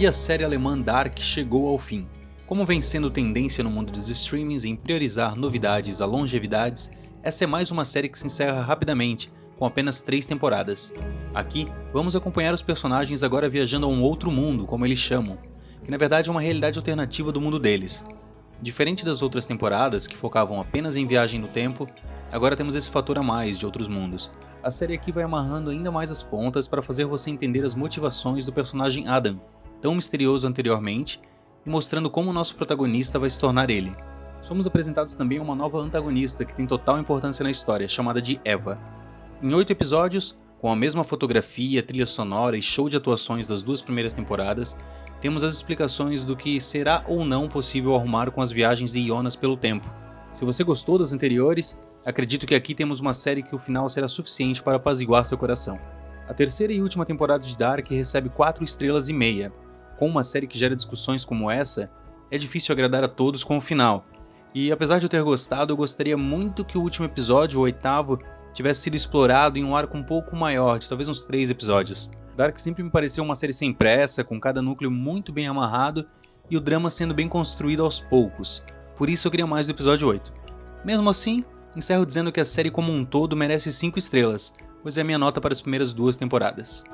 E a série alemã Dark chegou ao fim. Como vem sendo tendência no mundo dos streamings em priorizar novidades a longevidades, essa é mais uma série que se encerra rapidamente, com apenas três temporadas. Aqui, vamos acompanhar os personagens agora viajando a um outro mundo, como eles chamam, que na verdade é uma realidade alternativa do mundo deles. Diferente das outras temporadas, que focavam apenas em viagem no tempo, agora temos esse fator a mais de outros mundos. A série aqui vai amarrando ainda mais as pontas para fazer você entender as motivações do personagem Adam, tão misterioso anteriormente, e mostrando como o nosso protagonista vai se tornar ele. Somos apresentados também a uma nova antagonista que tem total importância na história, chamada de Eva. Em oito episódios, com a mesma fotografia, trilha sonora e show de atuações das duas primeiras temporadas, temos as explicações do que será ou não possível arrumar com as viagens de Jonas pelo tempo. Se você gostou das anteriores, acredito que aqui temos uma série que o final será suficiente para apaziguar seu coração. A terceira e última temporada de Dark recebe 4 estrelas e meia. Com uma série que gera discussões como essa, é difícil agradar a todos com o final. E apesar de eu ter gostado, eu gostaria muito que o último episódio, o oitavo, tivesse sido explorado em um arco um pouco maior, de talvez uns 3 episódios. Dark sempre me pareceu uma série sem pressa, com cada núcleo muito bem amarrado e o drama sendo bem construído aos poucos. Por isso eu queria mais do episódio 8. Mesmo assim, encerro dizendo que a série como um todo merece 5 estrelas, pois é a minha nota para as primeiras duas temporadas.